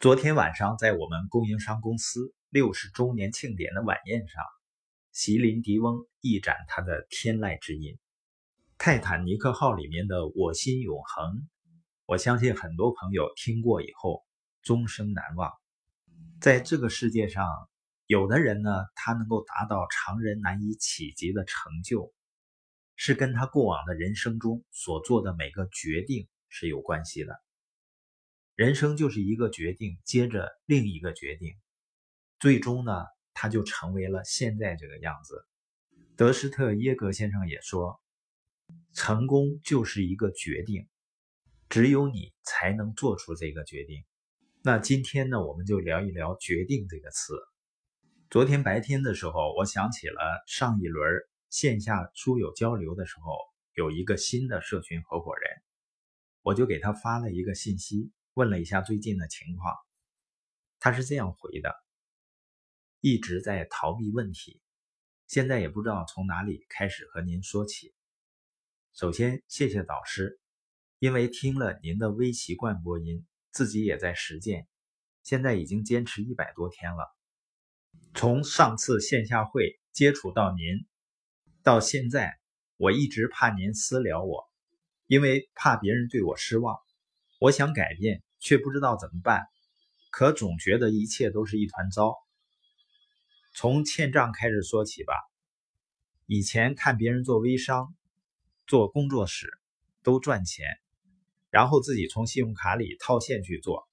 昨天晚上，在我们供应商公司六十周年庆典的晚宴上，席琳迪翁一展他的天籁之音。泰坦尼克号里面的《我心永恒》，我相信很多朋友听过以后终生难忘。在这个世界上，有的人呢，他能够达到常人难以企及的成就，是跟他过往的人生中所做的每个决定是有关系的。人生就是一个决定，接着另一个决定，最终呢，他就成为了现在这个样子。德施特耶格先生也说，成功就是一个决定，只有你才能做出这个决定。那今天呢，我们就聊一聊“决定”这个词。昨天白天的时候，我想起了上一轮线下书友交流的时候，有一个新的社群合伙人，我就给他发了一个信息。问了一下最近的情况，他是这样回的：一直在逃避问题，现在也不知道从哪里开始和您说起。首先，谢谢导师，因为听了您的微习惯播音，自己也在实践，现在已经坚持一百多天了。从上次线下会接触到您，到现在，我一直怕您私聊我，因为怕别人对我失望，我想改变。却不知道怎么办，可总觉得一切都是一团糟。从欠账开始说起吧。以前看别人做微商、做工作室都赚钱，然后自己从信用卡里套现去做，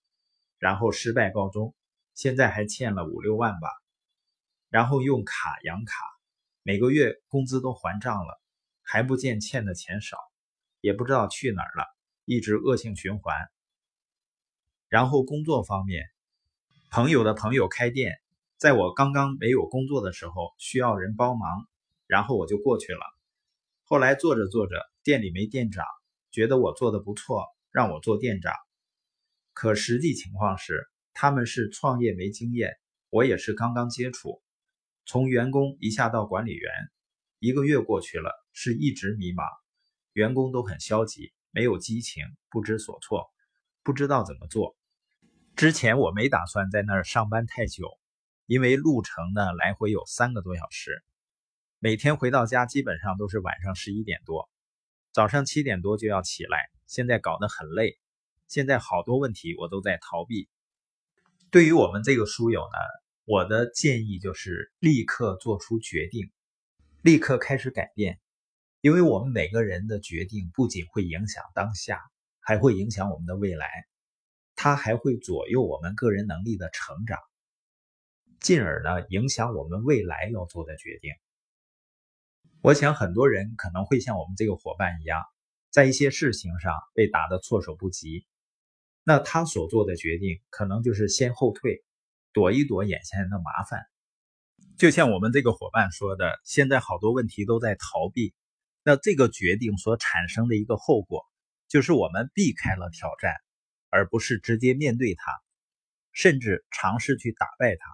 然后失败告终，现在还欠了五六万吧。然后用卡养卡，每个月工资都还账了，还不见欠的钱少，也不知道去哪儿了，一直恶性循环。然后工作方面，朋友的朋友开店，在我刚刚没有工作的时候需要人帮忙，然后我就过去了。后来做着做着，店里没店长，觉得我做的不错，让我做店长。可实际情况是，他们是创业没经验，我也是刚刚接触，从员工一下到管理员，一个月过去了，是一直迷茫，员工都很消极，没有激情，不知所措，不知道怎么做。之前我没打算在那儿上班太久，因为路程呢来回有三个多小时，每天回到家基本上都是晚上十一点多，早上七点多就要起来，现在搞得很累。现在好多问题我都在逃避。对于我们这个书友呢，我的建议就是立刻做出决定，立刻开始改变，因为我们每个人的决定不仅会影响当下，还会影响我们的未来。它还会左右我们个人能力的成长，进而呢影响我们未来要做的决定。我想很多人可能会像我们这个伙伴一样，在一些事情上被打得措手不及，那他所做的决定可能就是先后退，躲一躲眼前的麻烦。就像我们这个伙伴说的，现在好多问题都在逃避，那这个决定所产生的一个后果，就是我们避开了挑战。而不是直接面对它，甚至尝试去打败它。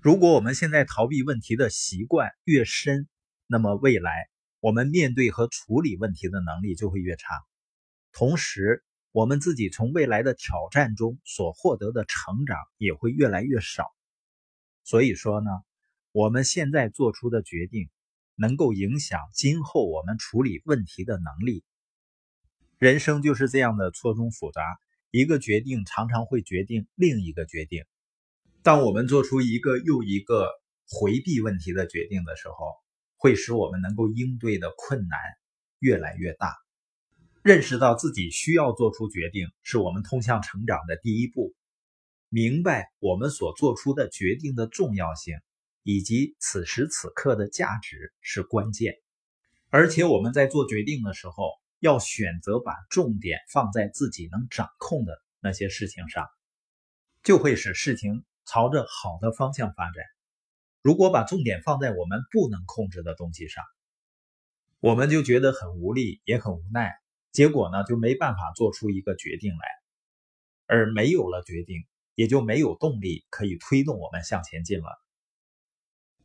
如果我们现在逃避问题的习惯越深，那么未来我们面对和处理问题的能力就会越差，同时我们自己从未来的挑战中所获得的成长也会越来越少。所以说呢，我们现在做出的决定，能够影响今后我们处理问题的能力。人生就是这样的错综复杂，一个决定常常会决定另一个决定。当我们做出一个又一个回避问题的决定的时候，会使我们能够应对的困难越来越大。认识到自己需要做出决定，是我们通向成长的第一步。明白我们所做出的决定的重要性，以及此时此刻的价值是关键。而且我们在做决定的时候，要选择把重点放在自己能掌控的那些事情上，就会使事情朝着好的方向发展。如果把重点放在我们不能控制的东西上，我们就觉得很无力，也很无奈，结果呢就没办法做出一个决定来，而没有了决定，也就没有动力可以推动我们向前进了。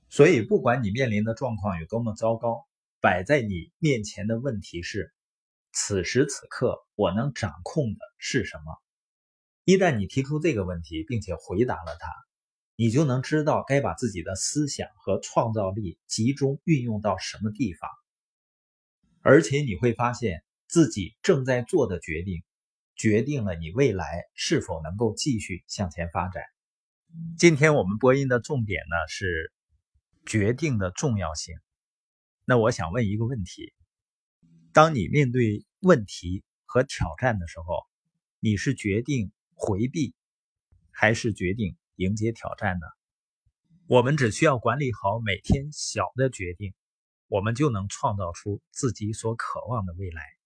所以，不管你面临的状况有多么糟糕，摆在你面前的问题是。此时此刻，我能掌控的是什么？一旦你提出这个问题，并且回答了它，你就能知道该把自己的思想和创造力集中运用到什么地方，而且你会发现自己正在做的决定，决定了你未来是否能够继续向前发展。今天我们播音的重点呢是决定的重要性。那我想问一个问题：当你面对问题和挑战的时候，你是决定回避，还是决定迎接挑战呢？我们只需要管理好每天小的决定，我们就能创造出自己所渴望的未来。